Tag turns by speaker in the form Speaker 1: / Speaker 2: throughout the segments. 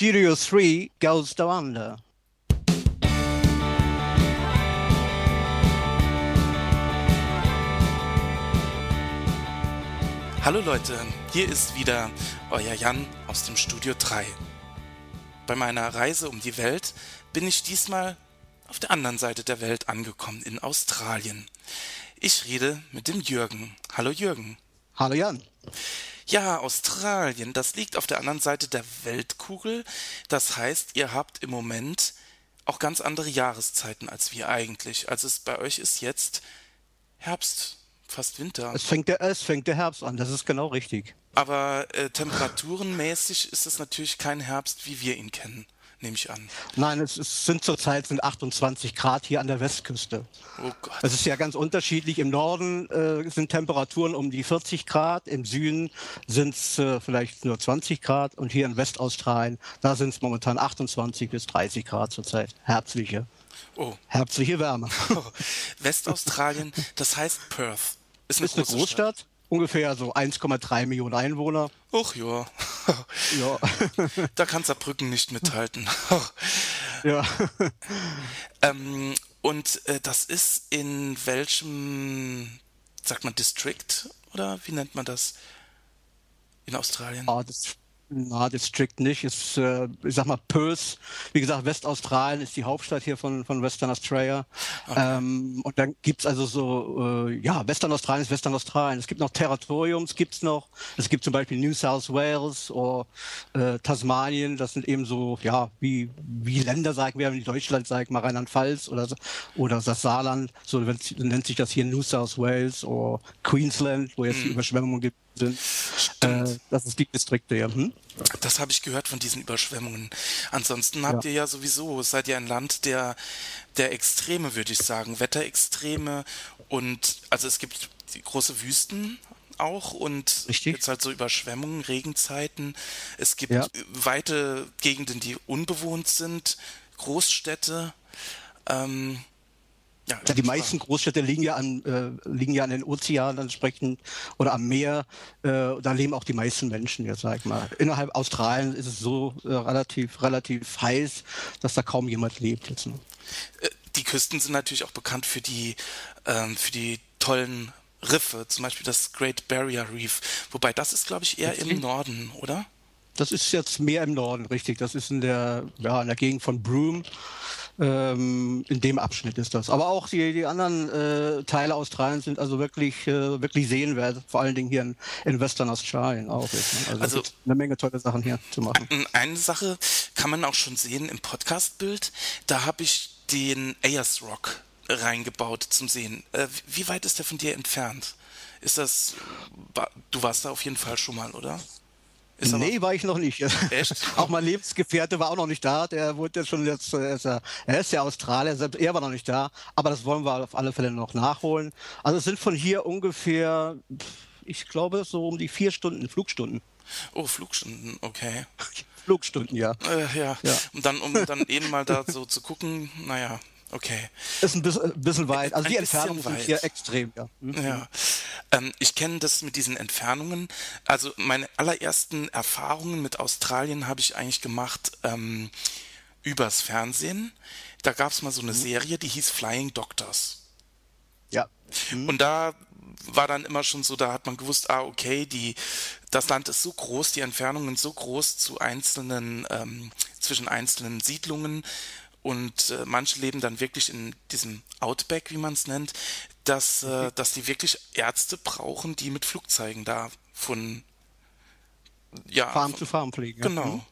Speaker 1: Studio 3 goes down under.
Speaker 2: Hallo Leute, hier ist wieder euer Jan aus dem Studio 3. Bei meiner Reise um die Welt bin ich diesmal auf der anderen Seite der Welt angekommen, in Australien. Ich rede mit dem Jürgen. Hallo Jürgen.
Speaker 1: Hallo Jan.
Speaker 2: Ja, Australien, das liegt auf der anderen Seite der Weltkugel. Das heißt, ihr habt im Moment auch ganz andere Jahreszeiten als wir eigentlich. Also es bei euch ist jetzt Herbst, fast Winter.
Speaker 1: Es fängt der, es fängt der Herbst an, das ist genau richtig.
Speaker 2: Aber äh, temperaturenmäßig ist es natürlich kein Herbst, wie wir ihn kennen, nehme ich an.
Speaker 1: Nein, es, es sind zurzeit sind 28 Grad hier an der Westküste.
Speaker 2: Oh Gott.
Speaker 1: Es ist ja ganz unterschiedlich. Im Norden äh, sind Temperaturen um die 40 Grad, im Süden sind es äh, vielleicht nur 20 Grad und hier in Westaustralien, da sind es momentan 28 bis 30 Grad zurzeit. Herbstliche,
Speaker 2: Oh.
Speaker 1: herbstliche Wärme.
Speaker 2: Westaustralien, das heißt Perth. Ist eine,
Speaker 1: ist eine Großstadt, ungefähr so 1,3 Millionen Einwohner.
Speaker 2: Och ja.
Speaker 1: Ja,
Speaker 2: Da kann Saarbrücken nicht mithalten.
Speaker 1: ja.
Speaker 2: ähm, und äh, das ist in welchem, sagt man, District oder wie nennt man das in Australien?
Speaker 1: Ah, das, na, District nicht. Ist, äh, ich sag mal, Perth. Wie gesagt, Westaustralien ist die Hauptstadt hier von, von Western Australia. Ähm, und dann gibt's also so, äh, ja, Western Australien ist Western Australien. Es gibt noch Territoriums, gibt's noch. Es gibt zum Beispiel New South Wales oder äh, Tasmanien. Das sind eben so, ja, wie, wie Länder, sagen wir, wie Deutschland, sagt mal Rheinland-Pfalz oder, oder das Saarland. So nennt sich das hier New South Wales oder Queensland, wo jetzt die Überschwemmungen gibt. Sind. Äh, das ist die Distrikte, ja. Hm?
Speaker 2: Das habe ich gehört von diesen Überschwemmungen. Ansonsten habt ihr ja sowieso, seid ihr ein Land der, der Extreme, würde ich sagen. Wetterextreme und also es gibt große Wüsten auch und
Speaker 1: Richtig.
Speaker 2: jetzt halt so Überschwemmungen, Regenzeiten. Es gibt
Speaker 1: Ja.
Speaker 2: weite Gegenden, die unbewohnt sind, Großstädte. Ähm, ja,
Speaker 1: die meisten Großstädte liegen ja an, äh, liegen ja an den Ozeanen entsprechend oder am Meer. Äh, da leben auch die meisten Menschen, jetzt sag ich mal. Innerhalb Australien ist es so äh, relativ, relativ heiß, dass da kaum jemand lebt jetzt. Ne?
Speaker 2: Die Küsten sind natürlich auch bekannt für die, ähm, für die tollen Riffe, zum Beispiel das Great Barrier Reef. Wobei das ist, glaube ich, eher im Norden, oder?
Speaker 1: Das ist jetzt mehr im Norden, richtig. Das ist in der, ja, in der Gegend von Broome. Ähm, in dem Abschnitt ist das. Aber auch die, die anderen äh, Teile Australiens sind also wirklich, äh, wirklich sehenswert. Vor allen Dingen hier in, in Western Australien auch. Jetzt, ne? Also,
Speaker 2: Also-
Speaker 1: eine Menge tolle Sachen hier zu machen.
Speaker 2: Eine Sache kann man auch schon sehen im Podcast-Bild. Da habe ich den Ayers Rock reingebaut zum Sehen. Äh, wie weit ist der von dir entfernt? Ist das, du warst da auf jeden Fall schon mal, oder? Ist aber-
Speaker 1: nee, war ich noch nicht.
Speaker 2: Echt?
Speaker 1: auch mein Lebensgefährte war auch noch nicht da. Der wurde jetzt schon jetzt, äh, ist ja, er ist ja Australier, selbst er war noch nicht da. Aber das wollen wir auf alle Fälle noch nachholen. Also es sind von hier ungefähr, ich glaube, so um die vier Stunden, Flugstunden.
Speaker 2: Oh, Flugstunden, okay.
Speaker 1: Flugstunden, ja.
Speaker 2: Äh, ja.
Speaker 1: Ja.
Speaker 2: Und dann, um dann eben mal da so zu gucken, naja, okay.
Speaker 1: Ist ein bisschen, ein bisschen weit. Also
Speaker 2: Ein
Speaker 1: die sind
Speaker 2: weit.
Speaker 1: hier extrem, ja. Hm?
Speaker 2: Ja, ähm, ich kenne das mit diesen Entfernungen. Also meine allerersten Erfahrungen mit Australien habe ich eigentlich gemacht ähm, übers Fernsehen. Da gab es mal so eine Serie, die hieß Flying Doctors.
Speaker 1: Ja.
Speaker 2: Und da war dann immer schon so, da hat man gewusst, ah, okay, die, das Land ist so groß, die Entfernungen so groß zu einzelnen, ähm, zwischen einzelnen Siedlungen und äh, manche leben dann wirklich in diesem Outback, wie man es nennt, dass, äh, dass die wirklich Ärzte brauchen, die mit Flugzeugen da von ja,
Speaker 1: Farm zu Farm fliegen.
Speaker 2: Genau.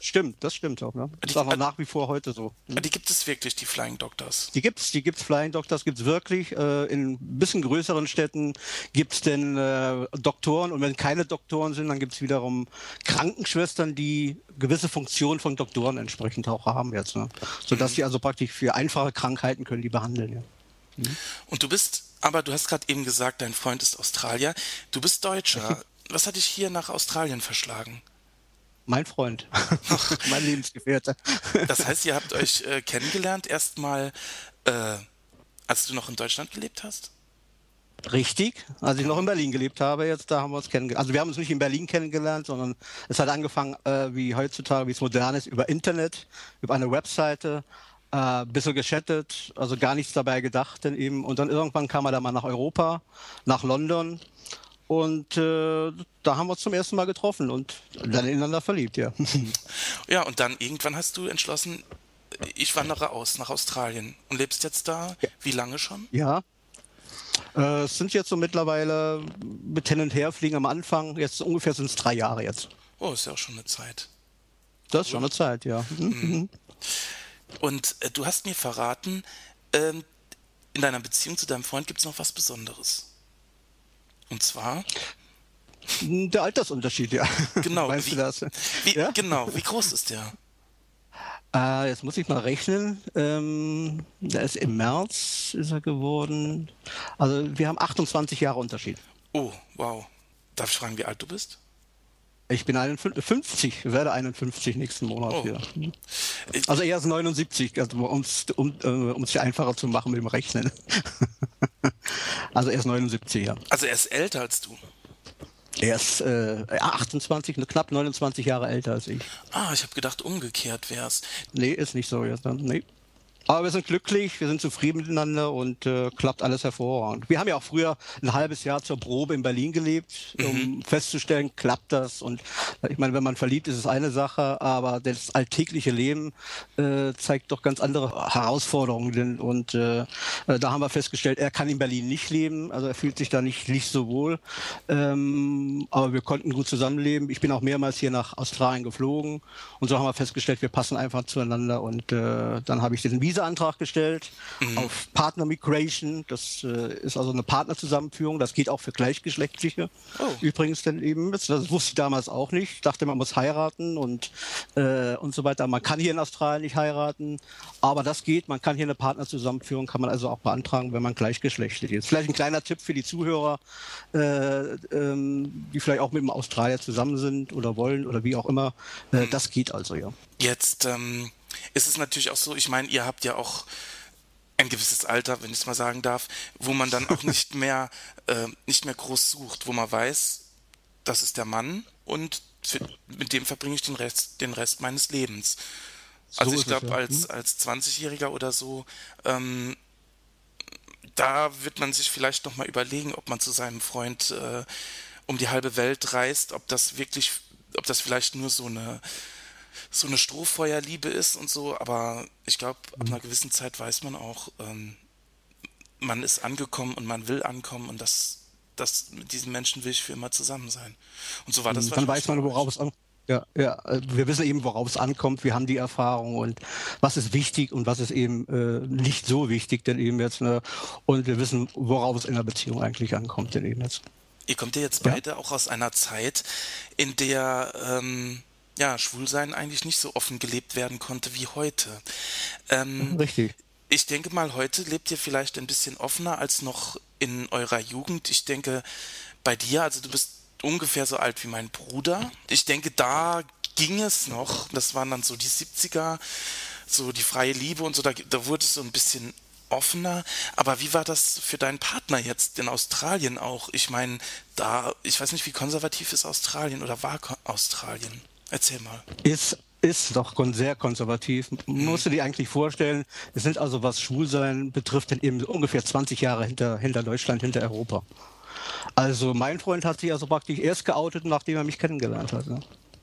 Speaker 1: Stimmt, das stimmt auch. Ne?
Speaker 2: Die-
Speaker 1: Ist aber nach wie vor heute so. Hm?
Speaker 2: Die gibt es wirklich, die Flying Doctors.
Speaker 1: Die gibt's, die gibt's Flying Doctors gibt's wirklich. Äh, in ein bisschen größeren Städten gibt's denn äh, Doktoren und wenn keine Doktoren sind, dann gibt's wiederum Krankenschwestern, die gewisse Funktionen von Doktoren entsprechend auch haben jetzt, ne? sodass die also praktisch für einfache Krankheiten können die behandeln. Ja.
Speaker 2: Und du bist, aber du hast gerade eben gesagt, dein Freund ist Australier. Du bist Deutscher. Was hat dich hier nach Australien verschlagen?
Speaker 1: Mein Freund, mein Lebensgefährte.
Speaker 2: Das heißt, ihr habt euch äh, kennengelernt erstmal, äh, als du noch in Deutschland gelebt hast?
Speaker 1: Richtig, als ich noch in Berlin gelebt habe, jetzt da haben wir uns kennengelernt. Also wir haben uns nicht in Berlin kennengelernt, sondern es hat angefangen, äh, wie heutzutage, wie es modern ist, über Internet, über eine Webseite, äh, bisschen geschattet, also gar nichts dabei gedacht denn eben. Und dann irgendwann kam er dann mal nach Europa, nach London. Und äh, da haben wir uns zum ersten Mal getroffen und dann ineinander verliebt, ja.
Speaker 2: Ja, und dann irgendwann hast du entschlossen, ich wandere aus nach Australien und lebst jetzt da. Ja. Wie lange schon?
Speaker 1: Ja, äh, es sind jetzt so mittlerweile mit hin und her fliegen am Anfang, jetzt ungefähr sind es drei Jahre jetzt.
Speaker 2: Oh, ist ja auch schon eine Zeit.
Speaker 1: Das ist schon eine Zeit, ja. Mhm. mhm.
Speaker 2: Und äh, du hast mir verraten, äh, in deiner Beziehung zu deinem Freund gibt es noch was Besonderes. Und zwar?
Speaker 1: Der Altersunterschied, ja.
Speaker 2: Genau.
Speaker 1: Weißt
Speaker 2: wie,
Speaker 1: du das?
Speaker 2: Wie, ja? Genau. Wie groß ist der?
Speaker 1: Äh, jetzt muss ich mal rechnen. Ähm, der ist im März ist er geworden. Also wir haben 28 Jahre Unterschied.
Speaker 2: Oh, wow. Darf ich fragen, wie alt du bist?
Speaker 1: Ich bin 51, werde 51 nächsten Monat oh. wieder. Also er ist 79, also um es um, äh, einfacher zu machen mit dem Rechnen. also er ist 79, ja.
Speaker 2: Also er ist älter als du?
Speaker 1: Er ist äh, 28, knapp 29 Jahre älter als ich.
Speaker 2: Ah, ich habe gedacht, umgekehrt wär's.
Speaker 1: Nee, ist nicht so jetzt. Nee. Aber wir sind glücklich, wir sind zufrieden miteinander und äh, klappt alles hervorragend. Wir haben ja auch früher ein halbes Jahr zur Probe in Berlin gelebt, um mhm. festzustellen, klappt das. Und ich meine, wenn man verliebt ist, ist es eine Sache, aber das alltägliche Leben äh, zeigt doch ganz andere Herausforderungen. Und äh, da haben wir festgestellt, er kann in Berlin nicht leben, also er fühlt sich da nicht, nicht so wohl. Ähm, aber wir konnten gut zusammenleben. Ich bin auch mehrmals hier nach Australien geflogen und so haben wir festgestellt, wir passen einfach zueinander und äh, dann habe ich diesen Visaantrag gestellt mhm. auf Partner Migration. Das äh, ist also eine Partnerzusammenführung. Das geht auch für Gleichgeschlechtliche. Oh. Übrigens denn eben, das wusste ich damals auch nicht. Ich dachte, man muss heiraten und, äh, und so weiter. Man kann hier in Australien nicht heiraten, aber das geht. Man kann hier eine Partnerzusammenführung, kann man also auch beantragen, wenn man gleichgeschlechtlich ist. Vielleicht ein kleiner Tipp für die Zuhörer, äh, ähm, die vielleicht auch mit dem Australier zusammen sind oder wollen oder wie auch immer. Äh. Das geht also, ja.
Speaker 2: Jetzt ähm, ist es natürlich auch so, ich meine, ihr habt ja auch ein gewisses Alter, wenn ich es mal sagen darf, wo man dann auch nicht mehr äh, nicht mehr groß sucht, wo man weiß, das ist der Mann und für, mit dem verbringe ich den Rest, den Rest meines Lebens. Also so ich glaube, ja. als, hm? als 20-Jähriger oder so, ähm, da wird man sich vielleicht nochmal überlegen, ob man zu seinem Freund äh, um die halbe Welt reist, ob das wirklich, ob das vielleicht nur so eine so eine Strohfeuerliebe ist und so, aber ich glaube, ab einer gewissen Zeit weiß man auch, ähm, man ist angekommen und man will ankommen und das, das mit diesen Menschen will ich für immer zusammen sein. Und so war das.
Speaker 1: Dann weiß man, worauf es ankommt. Ja, ja, wir wissen eben, worauf es ankommt. Wir haben die Erfahrung und was ist wichtig und was ist eben äh, nicht so wichtig, denn eben jetzt. Ne, und wir wissen, worauf es in der Beziehung eigentlich ankommt, denn eben jetzt.
Speaker 2: Ihr kommt ja jetzt beide ja. auch aus einer Zeit, in der ähm, ja, Schwulsein eigentlich nicht so offen gelebt werden konnte wie heute.
Speaker 1: Ähm, Richtig.
Speaker 2: Ich denke mal, heute lebt ihr vielleicht ein bisschen offener als noch in eurer Jugend. Ich denke, bei dir, also du bist ungefähr so alt wie mein Bruder. Ich denke, da ging es noch. Das waren dann so die 70er, so die freie Liebe und so. Da, da wurde es so ein bisschen offener. Aber wie war das für deinen Partner jetzt in Australien auch? Ich meine, da, ich weiß nicht, wie konservativ ist Australien oder war Australien? Erzähl mal.
Speaker 1: Ist ist doch sehr konservativ. Mhm. Musst du dir eigentlich vorstellen, es sind also, was Schwulsein betrifft, eben ungefähr 20 Jahre hinter, hinter Deutschland, hinter Europa. Also mein Freund hat sich also praktisch erst geoutet, nachdem er mich kennengelernt hat. Ne?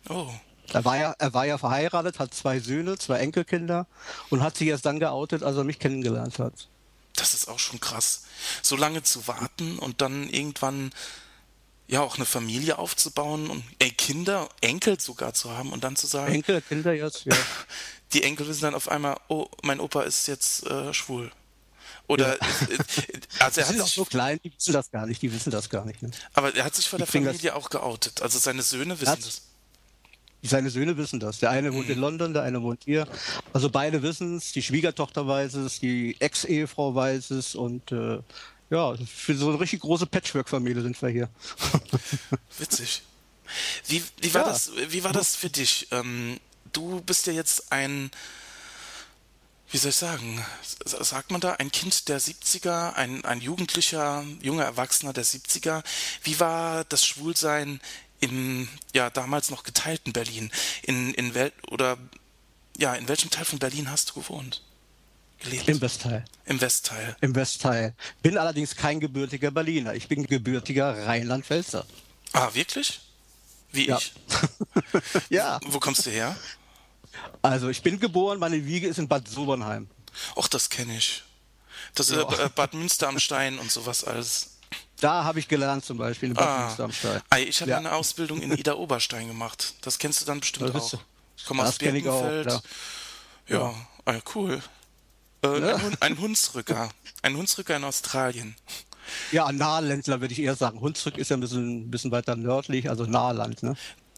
Speaker 1: Oh. Er war, ja, er war ja verheiratet, hat zwei Söhne, zwei Enkelkinder und hat sich erst dann geoutet, als er mich kennengelernt hat.
Speaker 2: Das ist auch schon krass. So lange zu warten und dann irgendwann ja auch eine Familie aufzubauen und ey, Kinder, Enkel sogar zu haben und dann zu sagen.
Speaker 1: Enkel, Kinder jetzt, ja.
Speaker 2: Die Enkel wissen dann auf einmal, oh, mein Opa ist jetzt äh, schwul. Oder ja.
Speaker 1: Äh, also er hat sich, so klein, die wissen das gar nicht, die wissen das gar nicht. Ne?
Speaker 2: Aber er hat sich vor der Familie auch geoutet. Also seine Söhne wissen das.
Speaker 1: Seine Söhne wissen das. Der eine wohnt mhm. in London, der eine wohnt hier. Also beide wissen es, die Schwiegertochter weiß es, die Ex-Ehefrau weiß es und äh, ja, für so eine richtig große Patchwork-Familie sind wir hier.
Speaker 2: Witzig. Wie, wie, war, ja. das, wie war das für dich? Ähm, du bist ja jetzt ein, wie soll ich sagen, sagt man da, ein Kind der 70er, ein, ein Jugendlicher, junger Erwachsener der 70er. Wie war das Schwulsein im ja damals noch geteilten Berlin? In, in Wel oder ja, in welchem Teil von Berlin hast du gewohnt?
Speaker 1: Gelebt? Im Westteil.
Speaker 2: Im Westteil.
Speaker 1: Im Westteil. Bin allerdings kein gebürtiger Berliner. Ich bin gebürtiger Rheinland-Pfälzer.
Speaker 2: Ah, wirklich? Wie
Speaker 1: ja.
Speaker 2: ich?
Speaker 1: ja.
Speaker 2: Wo kommst du her?
Speaker 1: Also ich bin geboren, meine Wiege ist in Bad Sobernheim.
Speaker 2: Och, das kenne ich. Das ist ja. äh, Bad Münster am Stein und sowas alles.
Speaker 1: Da habe ich gelernt zum Beispiel in Bad
Speaker 2: Ah.
Speaker 1: Münster am Stein.
Speaker 2: Ah, ich habe
Speaker 1: Ja.
Speaker 2: eine Ausbildung in Ida Oberstein gemacht. Das kennst du dann bestimmt
Speaker 1: Das
Speaker 2: auch. Ich komme aus
Speaker 1: ich auch,
Speaker 2: Birkenfeld.
Speaker 1: klar.
Speaker 2: ja, ah, cool. Äh,
Speaker 1: Ja.
Speaker 2: ein, ein Hunsrücker. Ein Hunsrücker in Australien.
Speaker 1: Ja, Nahländler würde ich eher sagen. Hunsrück ist ja ein bisschen, ein bisschen weiter nördlich, also Nahland. Ne?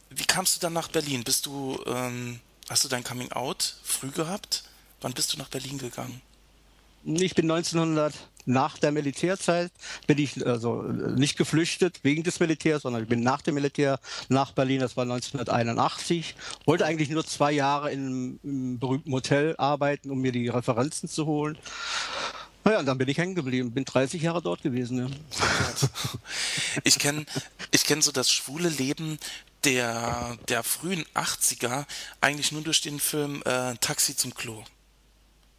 Speaker 2: Wie kamst du dann nach Berlin? Bist du, ähm, hast du dein Coming Out früh gehabt? Wann bist du nach Berlin gegangen?
Speaker 1: Ich bin 1900 nach der Militärzeit bin ich also nicht geflüchtet wegen des Militärs, sondern ich bin nach dem Militär nach Berlin. Das war 1981. Wollte eigentlich nur zwei Jahre in einem, im berühmten Hotel arbeiten, um mir die Referenzen zu holen. Naja, und dann bin ich hängen geblieben. Bin 30 Jahre dort gewesen. Ja.
Speaker 2: Ich kenne ich kenn so das schwule Leben der, der frühen 80er eigentlich nur durch den Film äh, Taxi zum Klo.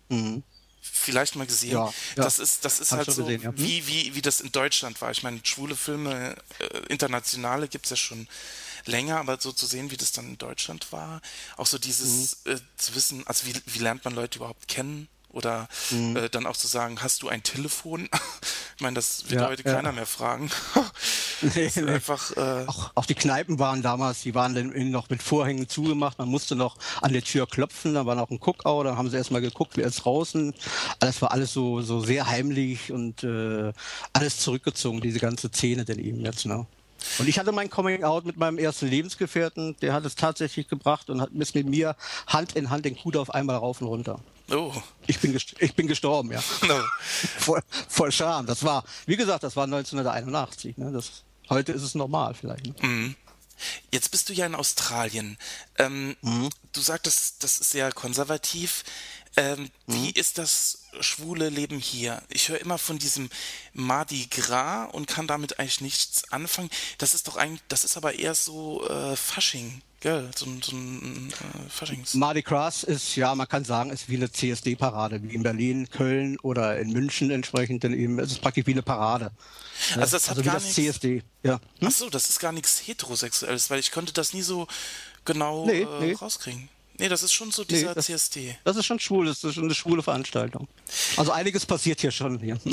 Speaker 1: Mhm.
Speaker 2: Vielleicht mal gesehen.
Speaker 1: Ja, ja.
Speaker 2: Das ist, das ist
Speaker 1: Hab
Speaker 2: halt so,
Speaker 1: gesehen, ja.
Speaker 2: Wie, wie, wie das in Deutschland war. Ich meine, schwule Filme, äh, internationale gibt es ja schon länger, aber so zu sehen, wie das dann in Deutschland war, auch so dieses
Speaker 1: Mhm.
Speaker 2: äh, zu wissen, also wie, wie lernt man Leute überhaupt kennen? Oder
Speaker 1: Mhm.
Speaker 2: äh, dann auch zu sagen, hast du ein Telefon? ich meine, das wird
Speaker 1: Ja,
Speaker 2: heute
Speaker 1: ja.
Speaker 2: keiner mehr fragen.
Speaker 1: Nee, nee.
Speaker 2: einfach, äh,
Speaker 1: Auch, auch die Kneipen waren damals, die waren dann noch mit Vorhängen zugemacht. Man musste noch an der Tür klopfen, da war noch ein Guckau, dann haben sie erstmal geguckt, wer ist draußen. Das war alles so, so sehr heimlich und äh, alles zurückgezogen, diese ganze Szene denn eben jetzt. Ne? Und ich hatte mein Coming Out mit meinem ersten Lebensgefährten, der hat es tatsächlich gebracht und hat mit mir Hand in Hand den Kudauf einmal rauf und runter.
Speaker 2: Oh,
Speaker 1: Ich bin, ich bin gestorben, ja.
Speaker 2: no.
Speaker 1: voll, voll Scham. Das war, wie gesagt, das war 1981. Ne? Das, heute ist es normal vielleicht. Ne?
Speaker 2: Jetzt bist du ja in Australien. Ähm,
Speaker 1: Mhm.
Speaker 2: Du sagtest, das ist sehr konservativ. Ähm,
Speaker 1: Mhm.
Speaker 2: Wie ist das schwule Leben hier? Ich höre immer von diesem Mardi Gras und kann damit eigentlich nichts anfangen. Das ist doch eigentlich, das ist aber eher so äh, Fasching, gell? So, ein- so ein äh, Faschings.
Speaker 1: Mardi Gras ist, ja, man kann sagen, ist wie eine CSD-Parade, wie in Berlin, Köln oder in München entsprechend. Denn eben, es ist praktisch wie eine Parade. Ne?
Speaker 2: Also das hat
Speaker 1: also wie
Speaker 2: gar
Speaker 1: das
Speaker 2: nichts-
Speaker 1: CSD. Ja. Hm?
Speaker 2: Ach so, das ist gar nichts Heterosexuelles, weil ich konnte das nie so genau
Speaker 1: Nee,
Speaker 2: äh,
Speaker 1: nee.
Speaker 2: rauskriegen. Nee, das ist schon so
Speaker 1: Nee,
Speaker 2: dieser
Speaker 1: das-
Speaker 2: CSD.
Speaker 1: Das ist schon schwul, das ist schon eine schwule Veranstaltung. Also einiges passiert hier schon hier.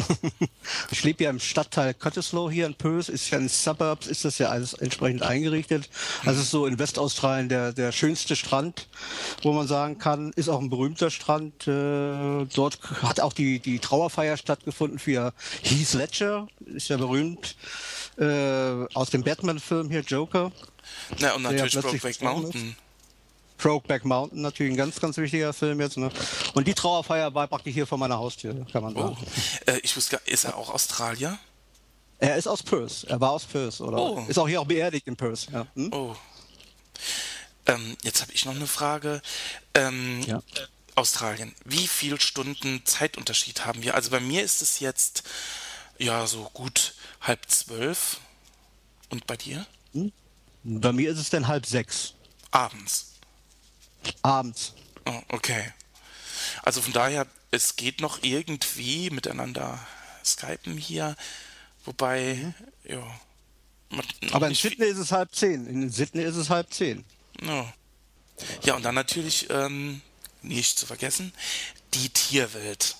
Speaker 1: Ich lebe ja im Stadtteil Cottesloe hier in Perth, ist ja in Suburbs, ist das ja alles entsprechend eingerichtet. Also ist so in Westaustralien der, der schönste Strand, wo man sagen kann, ist auch ein berühmter Strand. Äh, dort hat auch die, die Trauerfeier stattgefunden für Heath Ledger, ist ja berühmt, äh, aus dem Batman-Film hier, Joker.
Speaker 2: Na, und natürlich
Speaker 1: plötzlich
Speaker 2: Brokeback Mountain.
Speaker 1: Brokeback Mountain, natürlich ein ganz, ganz wichtiger Film jetzt. Ne? Und die Trauerfeier war praktisch hier vor meiner Haustür, kann man
Speaker 2: Oh,
Speaker 1: sagen.
Speaker 2: äh, ich wusste gar, ist er auch Australier?
Speaker 1: Er ist aus Perth, er war aus Perth, oder?
Speaker 2: Oh.
Speaker 1: Ist auch hier auch beerdigt in Perth, ja. Hm?
Speaker 2: Oh. Ähm, jetzt habe ich noch eine Frage. Ähm,
Speaker 1: Ja.
Speaker 2: Australien. Wie viel Stunden Zeitunterschied haben wir? Also bei mir ist es jetzt ja so gut halb zwölf. Und bei dir?
Speaker 1: Bei mir ist es dann halb sechs,
Speaker 2: Abends.
Speaker 1: Abends.
Speaker 2: Oh, okay. Also von daher, es geht noch irgendwie miteinander skypen hier. Wobei, ja. man- noch
Speaker 1: Aber in Sydney ist es halb zehn. In Sydney ist es halb zehn.
Speaker 2: Ja. ja, und dann natürlich, ähm, nicht zu vergessen, die Tierwelt.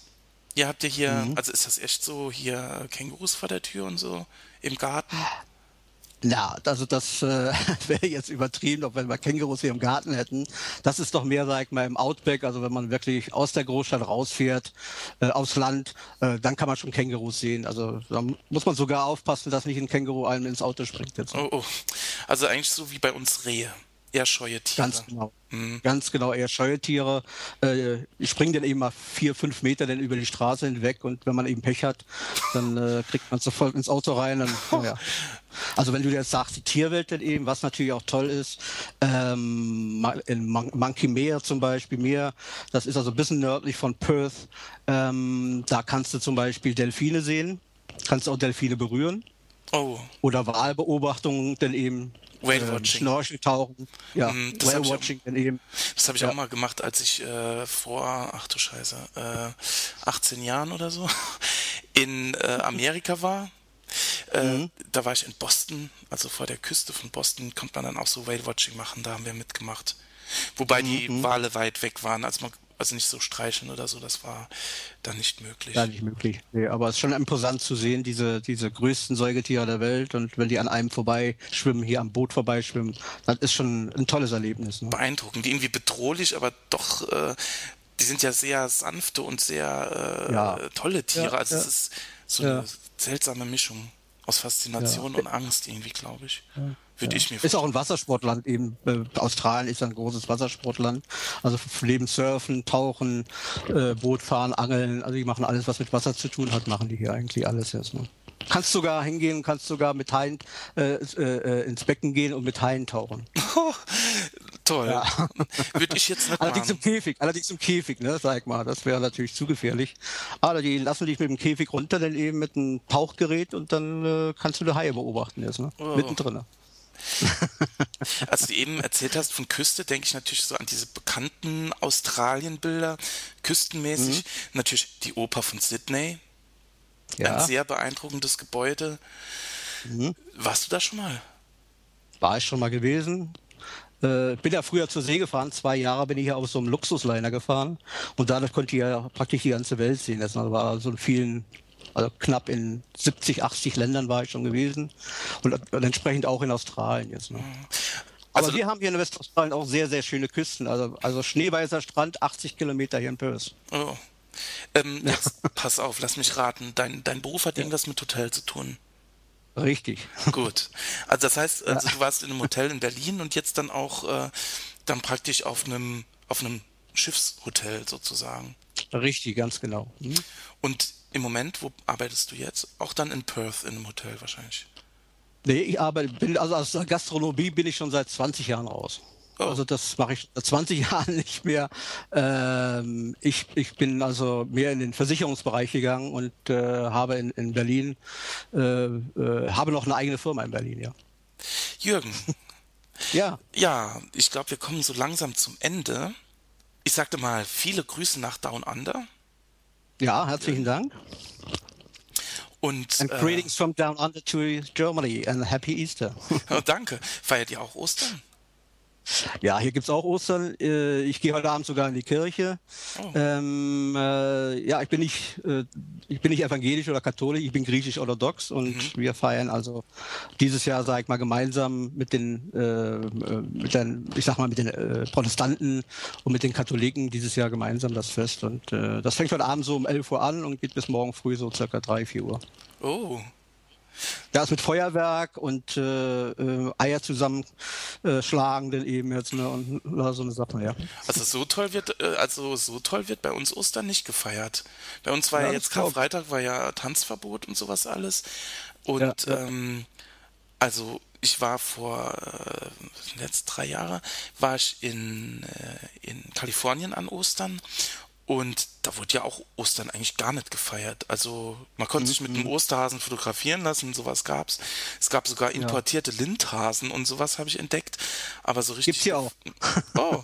Speaker 2: Ihr habt ja hier,
Speaker 1: Mhm.
Speaker 2: also ist das echt so, hier Kängurus vor der Tür und so im Garten?
Speaker 1: Ja, also das äh, wäre jetzt übertrieben, ob wenn wir Kängurus hier im Garten hätten. Das ist doch mehr, sag ich mal, im Outback, also wenn man wirklich aus der Großstadt rausfährt, äh, aufs Land, äh, dann kann man schon Kängurus sehen. Also da muss man sogar aufpassen, dass nicht ein Känguru einem ins Auto springt. Jetzt.
Speaker 2: Oh, oh. Also eigentlich so wie bei uns Rehe. Eher scheue Tiere.
Speaker 1: Ganz genau. Mhm. Ganz genau, eher scheue Tiere. Äh, ich springe dann eben mal vier, fünf Meter dann über die Straße hinweg und wenn man eben Pech hat, dann äh, kriegt man sofort ins Auto rein. Dann, ja. Also wenn du jetzt sagst, die Tierwelt dann eben, was natürlich auch toll ist, ähm, in Mon Monkey Meer zum Beispiel, Meer, das ist also ein bisschen nördlich von Perth, ähm, da kannst du zum Beispiel Delfine sehen, kannst auch Delfine berühren.
Speaker 2: Oh.
Speaker 1: Oder Wahlbeobachtungen denn eben
Speaker 2: Whale-Watching.
Speaker 1: Ähm, Schnorchel tauchen. Ja,
Speaker 2: Mm,
Speaker 1: Whale-Watching dann eben.
Speaker 2: Das habe ich
Speaker 1: Ja.
Speaker 2: auch mal gemacht, als ich äh, vor, ach du Scheiße, äh, 18 Jahren oder so in äh, Amerika war. Äh,
Speaker 1: Mhm.
Speaker 2: Da war ich in Boston, also vor der Küste von Boston, konnte man dann auch so Whale-Watching machen, da haben wir mitgemacht. Wobei die
Speaker 1: Mhm.
Speaker 2: Wale weit weg waren, also, man, also nicht so streicheln oder so, das war dann nicht möglich.
Speaker 1: Ja, nicht möglich. Nee, aber es ist schon imposant zu sehen, diese, diese größten Säugetiere der Welt. Und wenn die an einem vorbeischwimmen, hier am Boot vorbeischwimmen, das ist schon ein tolles Erlebnis. Ne?
Speaker 2: Beeindruckend, irgendwie bedrohlich, aber doch, äh, die sind ja sehr sanfte und sehr äh,
Speaker 1: Ja.
Speaker 2: tolle Tiere.
Speaker 1: Ja,
Speaker 2: also es ist so
Speaker 1: Ja.
Speaker 2: eine seltsame Mischung aus Faszination und Angst irgendwie, glaube ich. Würde ich mir
Speaker 1: Ist auch ein Wassersportland eben. Äh, Australien ist ein großes Wassersportland. Also neben Surfen, Tauchen, äh, Bootfahren, Angeln, also die machen alles, was mit Wasser zu tun hat, machen die hier eigentlich alles erstmal. Kannst sogar hingehen, kannst sogar mit Haien äh, äh, äh, ins Becken gehen und mit Haien tauchen.
Speaker 2: Toll.
Speaker 1: Ja.
Speaker 2: Würde ich jetzt nicht
Speaker 1: Allerdings im. Käfig, allerdings im Käfig, ne, sag mal, das wäre natürlich zu gefährlich. Aber die lassen dich mit dem Käfig runter, dann eben mit einem Tauchgerät und dann äh, kannst du die Haie beobachten jetzt, ne?
Speaker 2: Oh.
Speaker 1: Mittendrin.
Speaker 2: Als du eben erzählt hast von Küste, denke ich natürlich so an diese bekannten Australien-Bilder, küstenmäßig. Natürlich die Oper von Sydney, ein
Speaker 1: Ja,
Speaker 2: sehr beeindruckendes Gebäude.
Speaker 1: Mhm.
Speaker 2: Warst du da schon mal?
Speaker 1: war ich schon mal gewesen. Äh, bin ja früher zur See gefahren, zwei Jahre bin ich ja auf so einem Luxusliner gefahren und dadurch konnte ich ja praktisch die ganze Welt sehen. Das war so in vielen, also knapp in 70, 80 Ländern war ich schon gewesen und, und entsprechend auch in Australien jetzt. Ne? Aber
Speaker 2: Also-
Speaker 1: wir haben hier in Westaustralien auch sehr, sehr schöne Küsten. Also, also schneeweißer Strand, 80 Kilometer hier in Perth.
Speaker 2: Oh. Ähm, jetzt pass auf, lass mich raten. Dein, dein Beruf hat irgendwas mit Hotel zu tun.
Speaker 1: Richtig.
Speaker 2: Gut. Also das heißt, also du warst in einem Hotel in Berlin und jetzt dann auch äh, dann praktisch auf einem auf einem Schiffshotel sozusagen.
Speaker 1: Richtig, ganz genau. Hm?
Speaker 2: Und im Moment, wo arbeitest du jetzt? Auch dann in Perth in einem Hotel wahrscheinlich.
Speaker 1: Nee, ich arbeite, bin, also aus der Gastronomie bin ich schon seit 20 Jahren raus.
Speaker 2: Oh.
Speaker 1: Also das mache ich seit 20 Jahren nicht mehr. Ähm, ich, ich bin also mehr in den Versicherungsbereich gegangen und äh, habe in, in Berlin, äh, äh, habe noch eine eigene Firma in Berlin, ja.
Speaker 2: Jürgen,
Speaker 1: Ja,
Speaker 2: ja, ich glaube, wir kommen so langsam zum Ende. Ich sagte mal, viele Grüße nach Down Under.
Speaker 1: ja, herzlichen Dank.
Speaker 2: Und
Speaker 1: And
Speaker 2: äh,
Speaker 1: greetings from down under to Germany and happy Easter.
Speaker 2: oh, danke. Feiert ihr auch Ostern?
Speaker 1: Ja, hier gibt's auch Ostern. Äh, Ich gehe heute Abend sogar in die Kirche.
Speaker 2: Oh.
Speaker 1: Ähm, äh, ja, ich bin nicht, äh, ich bin nicht evangelisch oder katholisch, ich bin griechisch-orthodox und
Speaker 2: Mhm.
Speaker 1: wir feiern also dieses Jahr, sag ich mal, gemeinsam mit den, äh, mit den ich sag mal, mit den äh, Protestanten und mit den Katholiken dieses Jahr gemeinsam das Fest. Und das fängt heute Abend so um 11 Uhr an und geht bis morgen früh so circa 3, 4 Uhr.
Speaker 2: Oh,
Speaker 1: Ja, ist mit Feuerwerk und äh, äh, Eier zusammenschlagen schlagen dann eben jetzt ne, und so eine Sache, ja.
Speaker 2: also so toll wird, äh, also so toll wird bei uns Ostern nicht gefeiert. Bei uns war ja,
Speaker 1: Ja,
Speaker 2: jetzt. Karfreitag war ja Tanzverbot und sowas alles. Und
Speaker 1: ja.
Speaker 2: Ähm, also ich war vor äh, jetzt drei Jahre war ich in äh, in Kalifornien an Ostern und da wurde ja auch Ostern eigentlich gar nicht gefeiert. Also man konnte sich mit
Speaker 1: Mhm.
Speaker 2: einem Osterhasen fotografieren lassen, sowas gab's. Es gab sogar importierte Lindhasen und sowas habe ich entdeckt. Aber so richtig.
Speaker 1: Gibt's hier auch.
Speaker 2: Oh,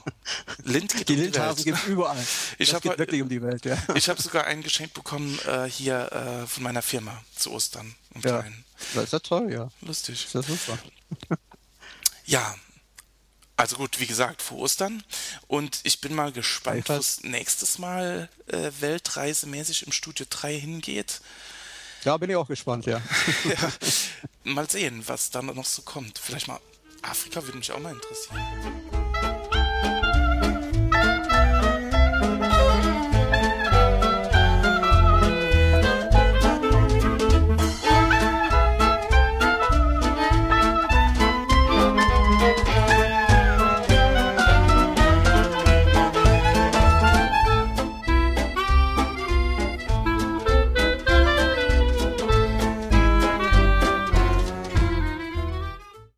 Speaker 2: Lind geht
Speaker 1: Die
Speaker 2: um
Speaker 1: Lindhasen
Speaker 2: Welt.
Speaker 1: gibt's überall.
Speaker 2: Ich
Speaker 1: das
Speaker 2: hab
Speaker 1: geht wirklich um die Welt, ja.
Speaker 2: Ich habe sogar ein Geschenk bekommen äh, hier äh, von meiner Firma zu Ostern. Im
Speaker 1: Ja,
Speaker 2: Kleinen.
Speaker 1: das ist ja toll, ja.
Speaker 2: Lustig.
Speaker 1: Das ist ja super.
Speaker 2: Ja, also gut, wie gesagt, vor Ostern. Und ich bin mal gespannt, wo es nächstes Mal äh, weltreisemäßig im Studio 3 hingeht.
Speaker 1: Ja, bin ich auch gespannt, ja.
Speaker 2: ja, mal sehen, was da noch so kommt. Vielleicht mal Afrika würde mich auch mal interessieren.